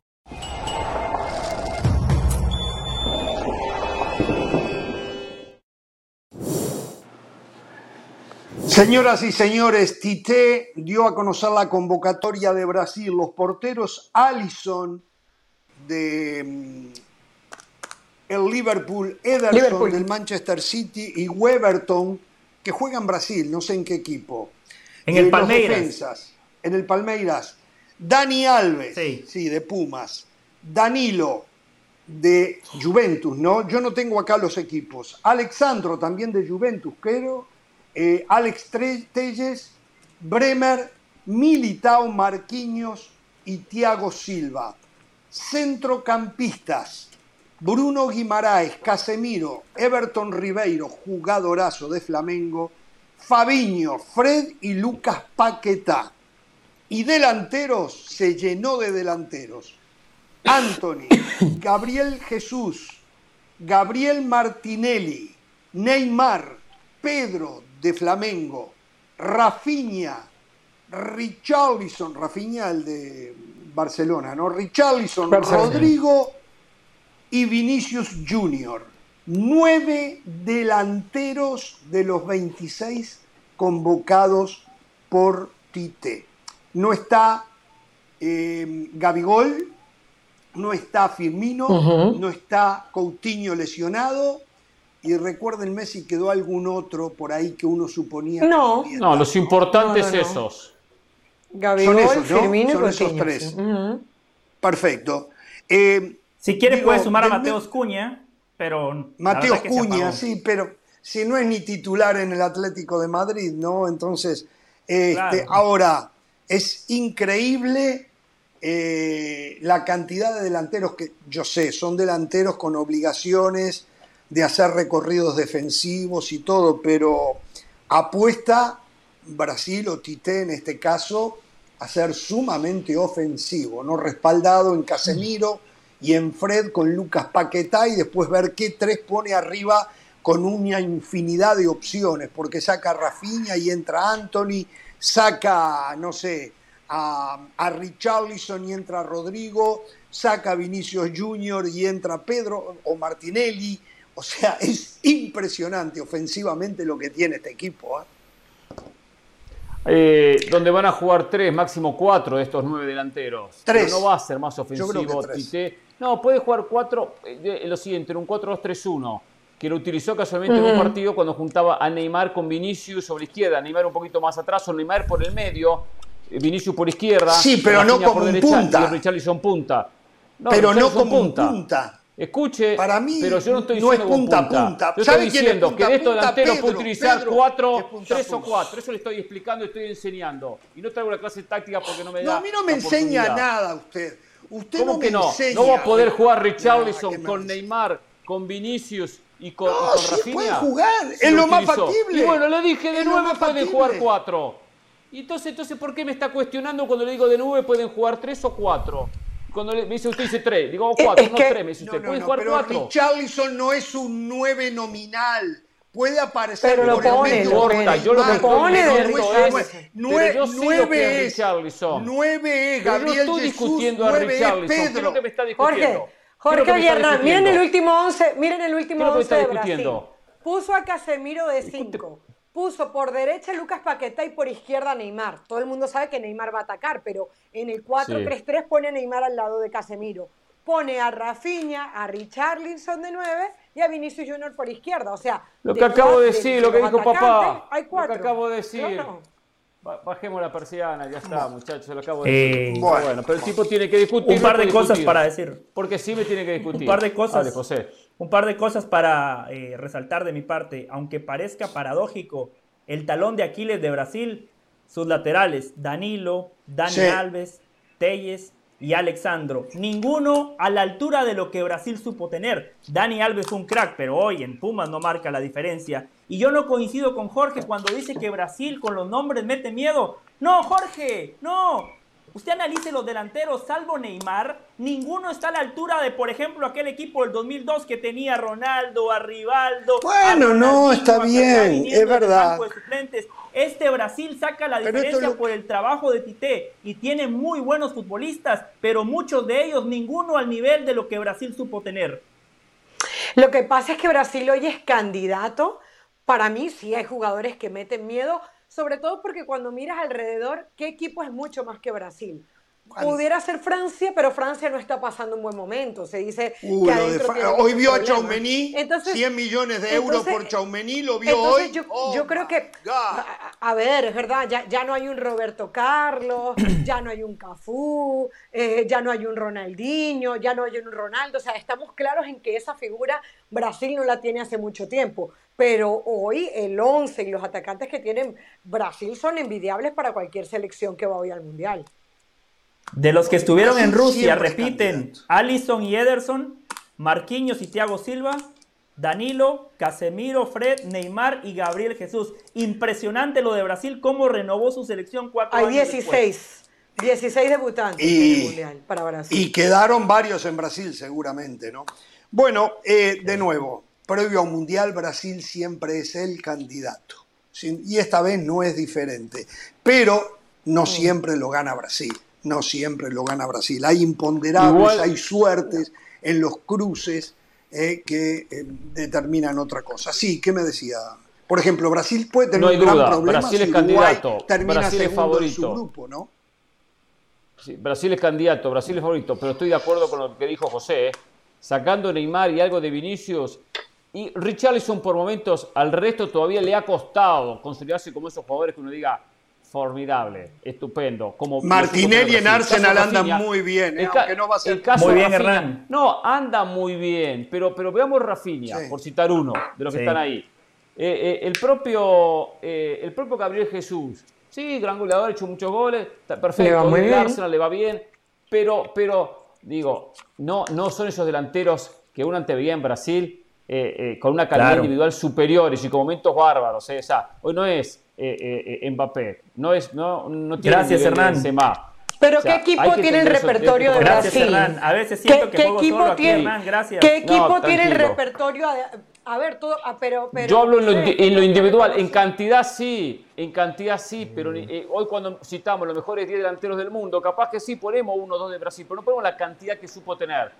Speaker 1: Señoras y señores, Tite dio a conocer la convocatoria de Brasil. Los porteros Allison de mm, el Liverpool, Ederson del Manchester City y Weberton que juegan Brasil, no sé en qué equipo.
Speaker 4: En el Palmeiras.
Speaker 1: en el Palmeiras. Dani Alves, sí. de Pumas. Danilo de Juventus, ¿no? Yo no tengo acá los equipos. Alexandro también de Juventus, creo eh, Alex Telles, Bremer, Militao Marquinhos y Thiago Silva. Centrocampistas, Bruno Guimaraes, Casemiro, Everton Ribeiro, jugadorazo de Flamengo, Fabiño, Fred y Lucas Paquetá. Y delanteros, se llenó de delanteros. Anthony, Gabriel Jesús, Gabriel Martinelli, Neymar, Pedro, de Flamengo, Rafinha, Richarlison, Rafinha el de Barcelona, ¿no? Richarlison, Rodrigo y Vinicius Junior. Nueve delanteros de los 26 convocados por Tite. No está eh, Gabigol, no está Firmino, no está Coutinho lesionado y recuerden Messi quedó algún otro por ahí que uno suponía.
Speaker 2: No, no, los importantes esos.
Speaker 1: Gabigol, son Firmino son esos tres. Perfecto.
Speaker 4: Eh, si quieres puedes sumar a Mateos Cuña, pero...
Speaker 1: Mateos Cuña, sí, pero si no es ni titular en el Atlético de Madrid, ¿no? Entonces, este, ahora, es increíble eh, la cantidad de delanteros que, yo sé, son delanteros con obligaciones de hacer recorridos defensivos y todo, pero apuesta Brasil o Tite en este caso a ser sumamente ofensivo, ¿no? Respaldado en Casemiro y en Fred con Lucas Paquetá y después ver qué tres pone arriba con una infinidad de opciones, porque saca a Rafinha y entra Anthony, saca, no sé, a, a Richarlison y entra Rodrigo, saca a Vinicius Junior y entra Pedro o Martinelli, o sea, es impresionante ofensivamente lo que tiene este equipo. ¿ah?
Speaker 2: Eh, donde van a jugar tres, máximo cuatro de estos nueve delanteros. Tres. Pero no va a ser más ofensivo. No, puede jugar cuatro, eh, lo siguiente, en un 4-2-3-1, que lo utilizó casualmente en un partido cuando juntaba a Neymar con Vinicius sobre la izquierda, Neymar un poquito más atrás o Neymar por el medio, eh, Vinicius por izquierda.
Speaker 1: Sí, pero no como punta.
Speaker 2: Y Richarlison punta.
Speaker 1: pero no como punta.
Speaker 2: Escuche,
Speaker 1: para mí
Speaker 2: pero yo no estoy no diciendo es punta, punta. Yo estoy diciendo que de estos delanteros puede utilizar cuatro, tres o cuatro. Eso le estoy explicando y estoy enseñando. Y no traigo la clase táctica porque no me da.
Speaker 1: No, a mí no me enseña nada usted. Usted
Speaker 2: ¿Cómo
Speaker 1: no
Speaker 2: que
Speaker 1: me
Speaker 2: no?
Speaker 1: Enseña.
Speaker 2: No va a poder jugar Richarlison con Neymar, con Vinicius y con,
Speaker 1: no,
Speaker 2: y
Speaker 1: sí
Speaker 2: Rafinha.
Speaker 1: puede jugar, es lo, más factible.
Speaker 2: Y bueno, le dije de nueve pueden jugar cuatro. Y entonces, entonces, ¿por qué me está cuestionando cuando le digo de nueve pueden jugar tres o cuatro? Cuando me dice usted dice tres, digo cuatro, no tres, me dice usted. ¿Puede jugar pero cuatro?
Speaker 1: Richarlison no es un nueve nominal. Puede aparecer
Speaker 3: pero lo pone, lo
Speaker 2: corta. Yo lo que pone
Speaker 1: de
Speaker 2: es,
Speaker 1: nueve,
Speaker 2: yo
Speaker 1: nueve
Speaker 2: es Richarlison.
Speaker 1: Nueve es Gabriel
Speaker 2: yo no estoy
Speaker 1: Jesús,
Speaker 2: discutiendo a Richarlison. ¿Qué es lo que me está discutiendo?
Speaker 3: Jorge, Jorge Hernán, miren el último once, miren el último once de Brasil. Puso a Casemiro de cinco puso por derecha Lucas Paquetá y por izquierda Neymar. Todo el mundo sabe que Neymar va a atacar, pero en el 4-3-3 pone a Neymar al lado de Casemiro. pone a Rafinha, a Richarlison de 9 y a Vinicius Junior por izquierda. O sea,
Speaker 2: lo que acabo de decir, lo que dijo papá. Hay cuatro. Lo que acabo de decir. Bajemos la persiana, ya está, muchachos, se lo acabo de decir. Eh, bueno, pero el tipo tiene que discutir.
Speaker 4: Un par de cosas para decir.
Speaker 2: Porque sí me tiene que discutir.
Speaker 4: Un par de cosas. José. Un par de cosas para eh, resaltar de mi parte. Aunque parezca paradójico, el talón de Aquiles de Brasil, sus laterales, Danilo, Dani Alves, Telles y Alexandro. Ninguno a la altura de lo que Brasil supo tener. Dani Alves un crack, pero hoy en Pumas no marca la diferencia. Y yo no coincido con Jorge cuando dice que Brasil con los nombres mete miedo. No, Jorge, no. Usted analice los delanteros, salvo Neymar, ninguno está a la altura de, por ejemplo, aquel equipo del 2002 que tenía a Ronaldo, a Rivaldo.
Speaker 1: Bueno, no, está bien, es verdad.
Speaker 4: Este Brasil saca la diferencia por el trabajo de Tite y tiene muy buenos futbolistas, pero muchos de ellos ninguno al nivel de lo que Brasil supo tener.
Speaker 3: Lo que pasa es que Brasil hoy es candidato. Para mí sí hay jugadores que meten miedo, sobre todo porque cuando miras alrededor, ¿qué equipo es mucho más que Brasil? Pudiera ser Francia, pero Francia no está pasando un buen momento. Se dice que
Speaker 1: hoy vio a Chaumení, 100 millones de euros por Chaumení, lo vio hoy.
Speaker 3: Yo, yo oh creo que, a, ver, es verdad, ya, ya, no hay un Roberto Carlos, ya no hay un Cafú, eh, ya no hay un Ronaldinho, ya no hay un Ronaldo. O sea, estamos claros en que esa figura Brasil no la tiene hace mucho tiempo. Pero hoy el 11 y los atacantes que tienen Brasil son envidiables para cualquier selección que va hoy al Mundial.
Speaker 4: De los que estuvieron en Rusia, repiten, Allison y Ederson, Marquinhos y Thiago Silva, Danilo, Casemiro, Fred, Neymar y Gabriel Jesús. Impresionante lo de Brasil, cómo renovó su selección cuatro
Speaker 3: Hay 16. 16 debutantes en el Mundial para Brasil.
Speaker 1: Y quedaron varios en Brasil, seguramente, ¿no? Bueno, eh, de nuevo, previo a un Mundial, Brasil siempre es el candidato. Y esta vez no es diferente. Pero no mm. siempre lo gana Brasil no siempre lo gana Brasil. Hay imponderables, hay suertes en los cruces eh, que eh, determinan otra cosa. Sí, ¿qué me decía? Por ejemplo, Brasil puede tener un gran problema
Speaker 2: Brasil es candidato. Brasil es favorito. En su grupo, ¿no? Brasil es candidato, Brasil es favorito, pero estoy de acuerdo con lo que dijo José. ¿eh? Sacando Neymar y algo de Vinicius, y Richarlison por momentos al resto todavía le ha costado consolidarse como esos jugadores que uno diga, formidable, estupendo. Como
Speaker 1: Martinelli en Arsenal anda muy bien, ¿eh? aunque no va a ser
Speaker 4: muy bien, Hernán.
Speaker 2: No, anda muy bien, pero, pero veamos Rafinha, por citar uno de los que están ahí. Eh, eh, el, propio, el propio Gabriel Jesús, sí, gran goleador, ha hecho muchos goles, está perfecto, le Arsenal le va bien, pero, pero digo, no, no son esos delanteros que uno anteveía en Brasil con una calidad individual superior y con momentos bárbaros. O sea, hoy no es eh, eh, Mbappé. No, es, no, no tiene
Speaker 4: Gracias, Hernán.
Speaker 3: Pero ¿qué equipo tiene el repertorio de Brasil?
Speaker 4: Hernán. A veces siento que juego equipo solo tiene, Hernán. Gracias.
Speaker 3: ¿Qué equipo tiene el repertorio? A ver, todo, ah, pero, pero,
Speaker 2: Yo hablo en lo, individual, en cantidad sí, en cantidad sí, pero eh, hoy cuando citamos los mejores 10 delanteros del mundo, capaz que sí ponemos uno o dos de Brasil, pero no ponemos la cantidad que supo tener.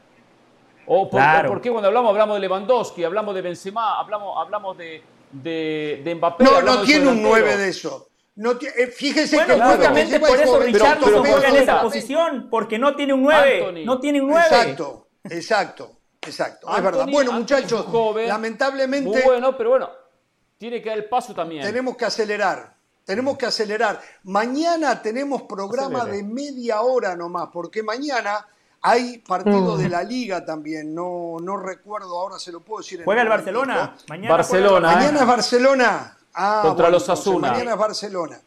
Speaker 2: O por, qué cuando hablamos hablamos de Lewandowski, hablamos de Benzema, hablamos, hablamos de, de, de Mbappé.
Speaker 1: No, no tiene un 9 de eso. No eh, fíjese
Speaker 4: que justamente por eso Richarlison juega en esa posición, porque no tiene un 9. no tiene un 9.
Speaker 1: Exacto, exacto, exacto. es verdad. Bueno, muchachos, lamentablemente.
Speaker 2: bueno, pero bueno, tiene que dar el paso también.
Speaker 1: Tenemos que acelerar. Tenemos que acelerar. Mañana tenemos programa de media hora nomás, porque mañana hay partido de mm. la liga también, no, no recuerdo, ahora se lo puedo decir.
Speaker 4: ¿Juega el Barcelona?
Speaker 2: Mañana Barcelona.
Speaker 1: Mañana es Barcelona.
Speaker 2: Ah, Contra los Asuna.
Speaker 1: Mañana es Barcelona.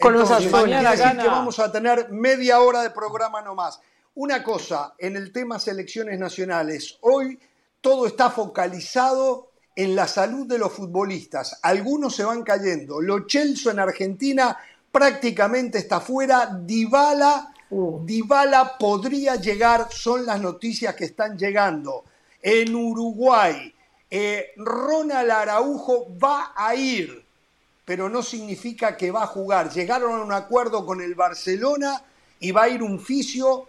Speaker 1: Con los Asuna. Mañana que vamos a tener media hora de programa nomás. Una cosa, en el tema selecciones nacionales, hoy todo está focalizado en la salud de los futbolistas. Algunos se van cayendo. Lo Chelsea en Argentina prácticamente está fuera. Dybala Uh. Dybala podría llegar, son las noticias que están llegando. En Uruguay, eh, Ronald Araujo va a ir, pero no significa que va a jugar. Llegaron a un acuerdo con el Barcelona y va a ir un fisio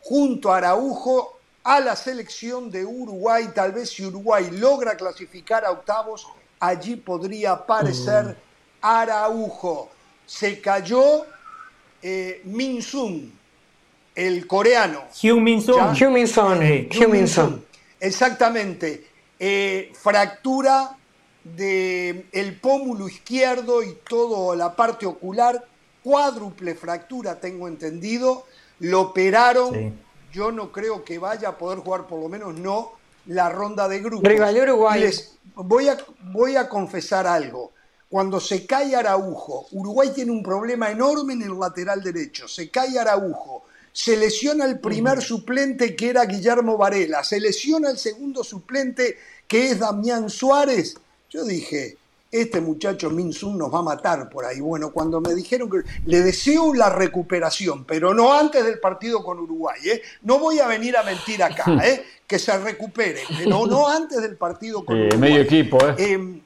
Speaker 1: junto a Araujo a la selección de Uruguay. Tal vez si Uruguay logra clasificar a octavos, allí podría aparecer uh. Araujo. Se cayó eh, el coreano.
Speaker 4: Heung-Min Son.
Speaker 1: Exactamente. Eh, fractura del el pómulo izquierdo y toda la parte ocular, cuádruple fractura, tengo entendido. Lo operaron. Yo no creo que vaya a poder jugar, por lo menos no, la ronda de grupos.
Speaker 3: Rival Uruguay.
Speaker 1: Les voy a, voy a confesar algo. Cuando se cae Araujo, Uruguay tiene un problema enorme en el lateral derecho. Se cae Araujo, se lesiona el primer suplente que era Guillermo Varela, se lesiona el segundo suplente que es Damián Suárez. Yo dije, este muchacho Minsun nos va a matar por ahí. Bueno, cuando me dijeron que le deseo la recuperación, pero no antes del partido con Uruguay, ¿eh? no voy a venir a mentir acá, ¿eh? que se recupere, pero no antes del partido con Uruguay.
Speaker 2: Medio equipo, ¿eh?
Speaker 1: Em,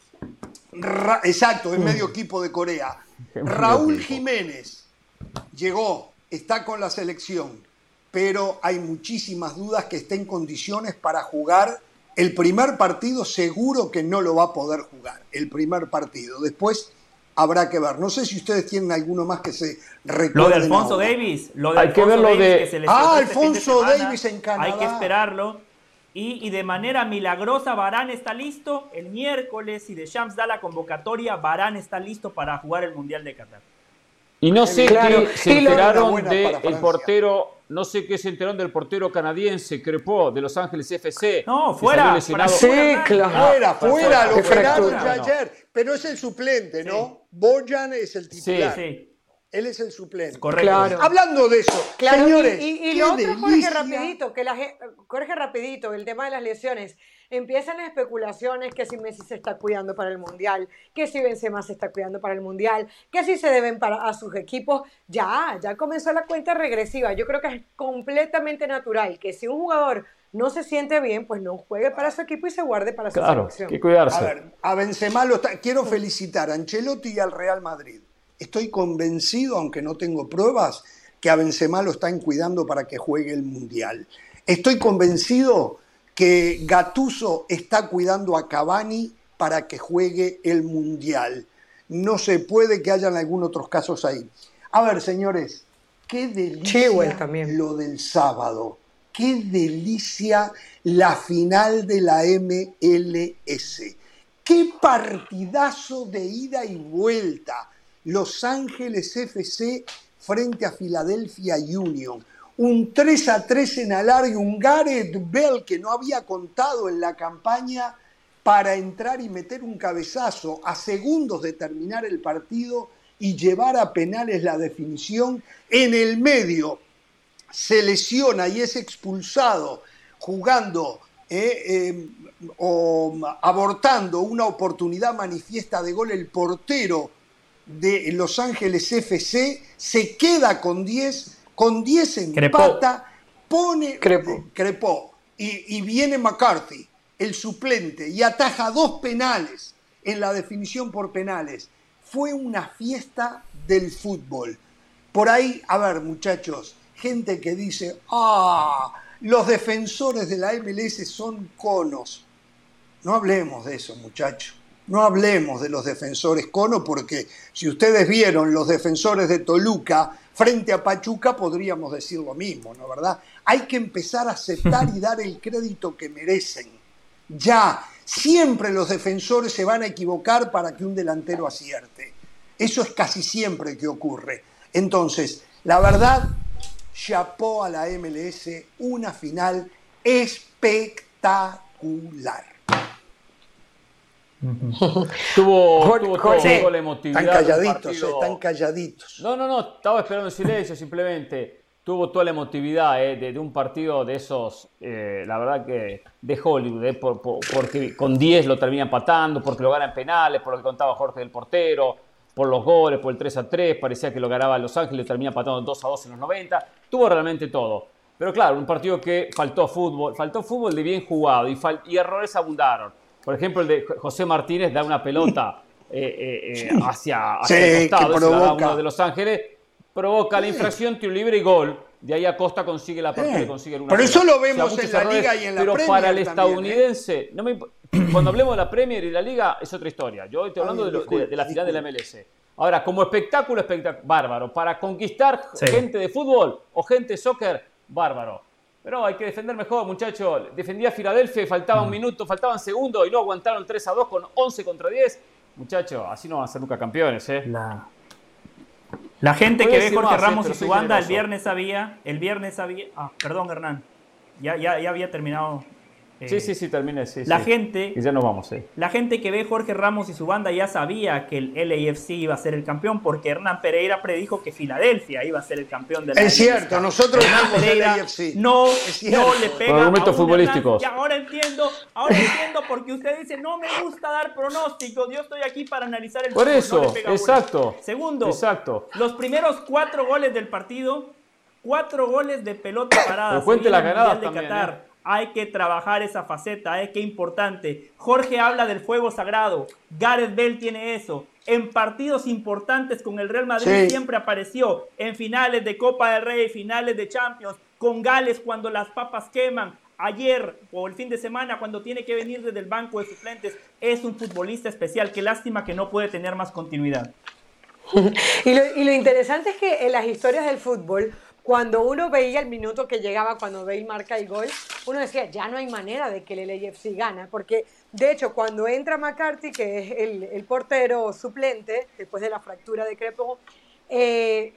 Speaker 1: exacto, es medio equipo de Corea. Raúl Jiménez llegó, está con la selección, pero hay muchísimas dudas que esté en condiciones para jugar. El primer partido seguro que no lo va a poder jugar, el primer partido. Después habrá que ver. No sé si ustedes tienen alguno más que se recuerden.
Speaker 4: Lo de Alfonso Davis, lo de
Speaker 2: Hay que ver lo de...
Speaker 1: ah, este Alfonso Davis en Canadá.
Speaker 4: Hay que esperarlo. Y, de manera milagrosa, Barán está listo. El miércoles, y de Shams da la convocatoria, Barán está listo para jugar el Mundial de Qatar.
Speaker 2: Y no sé qué se enteraron del portero, no sé qué se enteraron del portero canadiense, Crepó, de Los Ángeles FC.
Speaker 4: No, fuera.
Speaker 1: sí, claro. Fuera, fuera, lo operaron ya ayer. Pero es el suplente, ¿no? Bojan es el titular. Sí, sí. Él es el suplente.
Speaker 4: Correcto.
Speaker 1: Hablando de eso, señores.
Speaker 3: Y, lo otro, Jorge, rapidito, que la, Jorge, rapidito, el tema de las lesiones. Empiezan especulaciones que si Messi se está cuidando para el Mundial, que si Benzema se está cuidando para el Mundial, que si se deben para, a sus equipos. Ya, ya comenzó la cuenta regresiva. Yo creo que es completamente natural que si un jugador no se siente bien, pues no juegue para su equipo y se guarde para su
Speaker 2: claro,
Speaker 3: selección.
Speaker 2: que cuidarse.
Speaker 1: A ver, a Benzema lo está... Quiero felicitar a Ancelotti y al Real Madrid Estoy convencido, aunque no tengo pruebas, que a Benzema lo están cuidando para que juegue el Mundial. Estoy convencido que Gatuso está cuidando a Cavani para que juegue el Mundial. No se puede que hayan algún otros casos ahí. A ver, señores, qué delicia lo del sábado. Qué delicia la final de la MLS. Qué partidazo de ida y vuelta los Ángeles FC frente a Philadelphia Union. Un 3 a 3 en alargue, un Gareth Bell que no había contado en la campaña para entrar y meter un cabezazo a segundos de terminar el partido y llevar a penales la definición. En el medio se lesiona y es expulsado jugando eh, eh, o abortando una oportunidad manifiesta de gol el portero de Los Ángeles FC se queda con 10, con 10 empata, pone Crepó, y, y, viene McCarthy, el suplente, y ataja dos penales en la definición por penales. Fue una fiesta del fútbol. Por ahí, a ver muchachos, gente que dice, ah, los defensores de la MLS son conos. No hablemos de eso, muchachos. No hablemos de los defensores cono porque si ustedes vieron los defensores de Toluca frente a Pachuca podríamos decir lo mismo, ¿no verdad? Hay que empezar a aceptar y dar el crédito que merecen. Ya, siempre los defensores se van a equivocar para que un delantero acierte. Eso es casi siempre que ocurre. Entonces, la verdad, chapó a la MLS una final espectacular.
Speaker 2: Tuvo, tuvo la emotividad.
Speaker 1: Están calladitos, eh, están calladitos.
Speaker 2: No, no, no, estaba esperando en silencio simplemente. Tuvo toda la emotividad eh, de, un partido de esos, eh, la verdad que de Hollywood, porque con 10 lo termina empatando, porque lo gana en penales, por lo que contaba Jorge del portero, por los goles, por el 3 a 3, parecía que lo ganaba Los Ángeles, termina empatando 2 a 2 en los 90. Tuvo realmente todo. Pero claro, un partido que faltó fútbol, faltó fútbol de bien jugado y, y errores abundaron por ejemplo, el de José Martínez da una pelota eh, eh, eh, hacia, hacia el costado, uno de Los Ángeles, provoca la infracción, tiro libre y gol. De ahí Acosta consigue la partida, consigue el
Speaker 1: 1 Pero eso lo vemos en la Liga y en la
Speaker 2: Pero
Speaker 1: Premier
Speaker 2: para el estadounidense, no me, cuando hablemos de la Premier y la Liga es otra historia. Yo estoy hablando de, la final de la MLS. Ahora, como espectáculo, espectáculo, bárbaro. Para conquistar gente de fútbol o gente de soccer, bárbaro. Pero hay que defender mejor, muchachos. Defendía Filadelfia y faltaba un mm. minuto, faltaban segundos y no aguantaron 3 a 2 con 11 contra 10. Muchachos, así no van a ser nunca campeones, ¿eh?
Speaker 4: La, gente que ve Jorge eh, Ramos y su banda el viernes sabía, el viernes sabía. Ah, perdón, Hernán. Ya, ya, ya había terminado
Speaker 2: sí, sí, sí, terminé. Sí,
Speaker 4: la gente.
Speaker 2: Y ya nos vamos, sí.
Speaker 4: La gente que ve Jorge Ramos y su banda ya sabía que el LAFC iba a ser el campeón porque Hernán Pereira predijo que Filadelfia iba a ser el campeón de la
Speaker 1: Es cierto, nosotros
Speaker 4: Hernán Pereira no, no le pega.
Speaker 2: Por argumentos futbolísticos.
Speaker 4: Y ahora entiendo, ahora entiendo porque usted dice no me gusta dar pronósticos. Yo estoy aquí para analizar el
Speaker 2: Por eso, exacto.
Speaker 4: Segundo,
Speaker 2: exacto.
Speaker 4: los primeros cuatro goles del partido, cuatro goles de pelota parada.
Speaker 2: Pero cuente las ganadas de Qatar.
Speaker 4: ¿eh? Hay que trabajar esa faceta, ¿eh? qué importante. Jorge habla del fuego sagrado, Gareth Bell tiene eso. En partidos importantes con el Real Madrid siempre apareció, en finales de Copa del Rey, finales de Champions, con Gales cuando las papas queman, ayer o el fin de semana cuando tiene que venir desde el banco de suplentes, es un futbolista especial. Qué lástima que no puede tener más continuidad.
Speaker 3: y, lo, y lo interesante es que en las historias del fútbol, cuando uno veía el minuto que llegaba, cuando Bale marca el gol, uno decía, ya no hay manera de que el LAFC gana, porque de hecho cuando entra McCarthy, que es el, portero suplente, después de la fractura de Crepo, eh,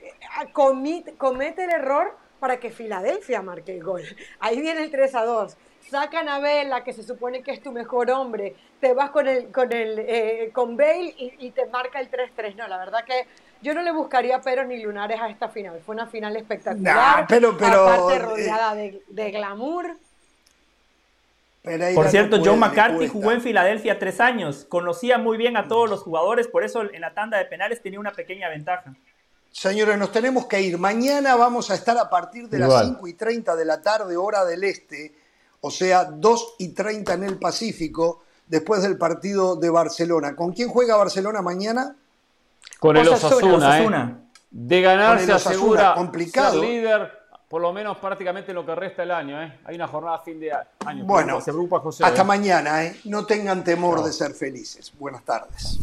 Speaker 3: comete, el error para que Filadelfia marque el gol. Ahí viene el 3 a 2 sacan a Vela, que se supone que es tu mejor hombre, te vas con el con el eh, con Bale y, y, te marca el 3-3. No, la verdad que yo no le buscaría pero ni lunares a esta final. Fue una final espectacular.
Speaker 1: pero, pero,
Speaker 3: aparte eh, rodeada de, glamour.
Speaker 4: por cierto, John McCarthy jugó en Filadelfia tres años. Conocía muy bien a todos los jugadores, por eso en la tanda de penales tenía una pequeña ventaja.
Speaker 1: Señores, nos tenemos que ir. Mañana vamos a estar a partir de las 5 y 30 de la tarde, hora del este, o sea, 2 y 30 en el Pacífico, después del partido de Barcelona. ¿Con quién juega Barcelona mañana?
Speaker 2: Con el Osasuna, ¿eh? De ganar se asegura complicado. ser líder, por lo menos prácticamente lo que resta el año. ¿eh? Hay una jornada a fin de año.
Speaker 1: Bueno, hasta ¿eh? mañana. ¿eh? No tengan temor de ser felices. Buenas tardes.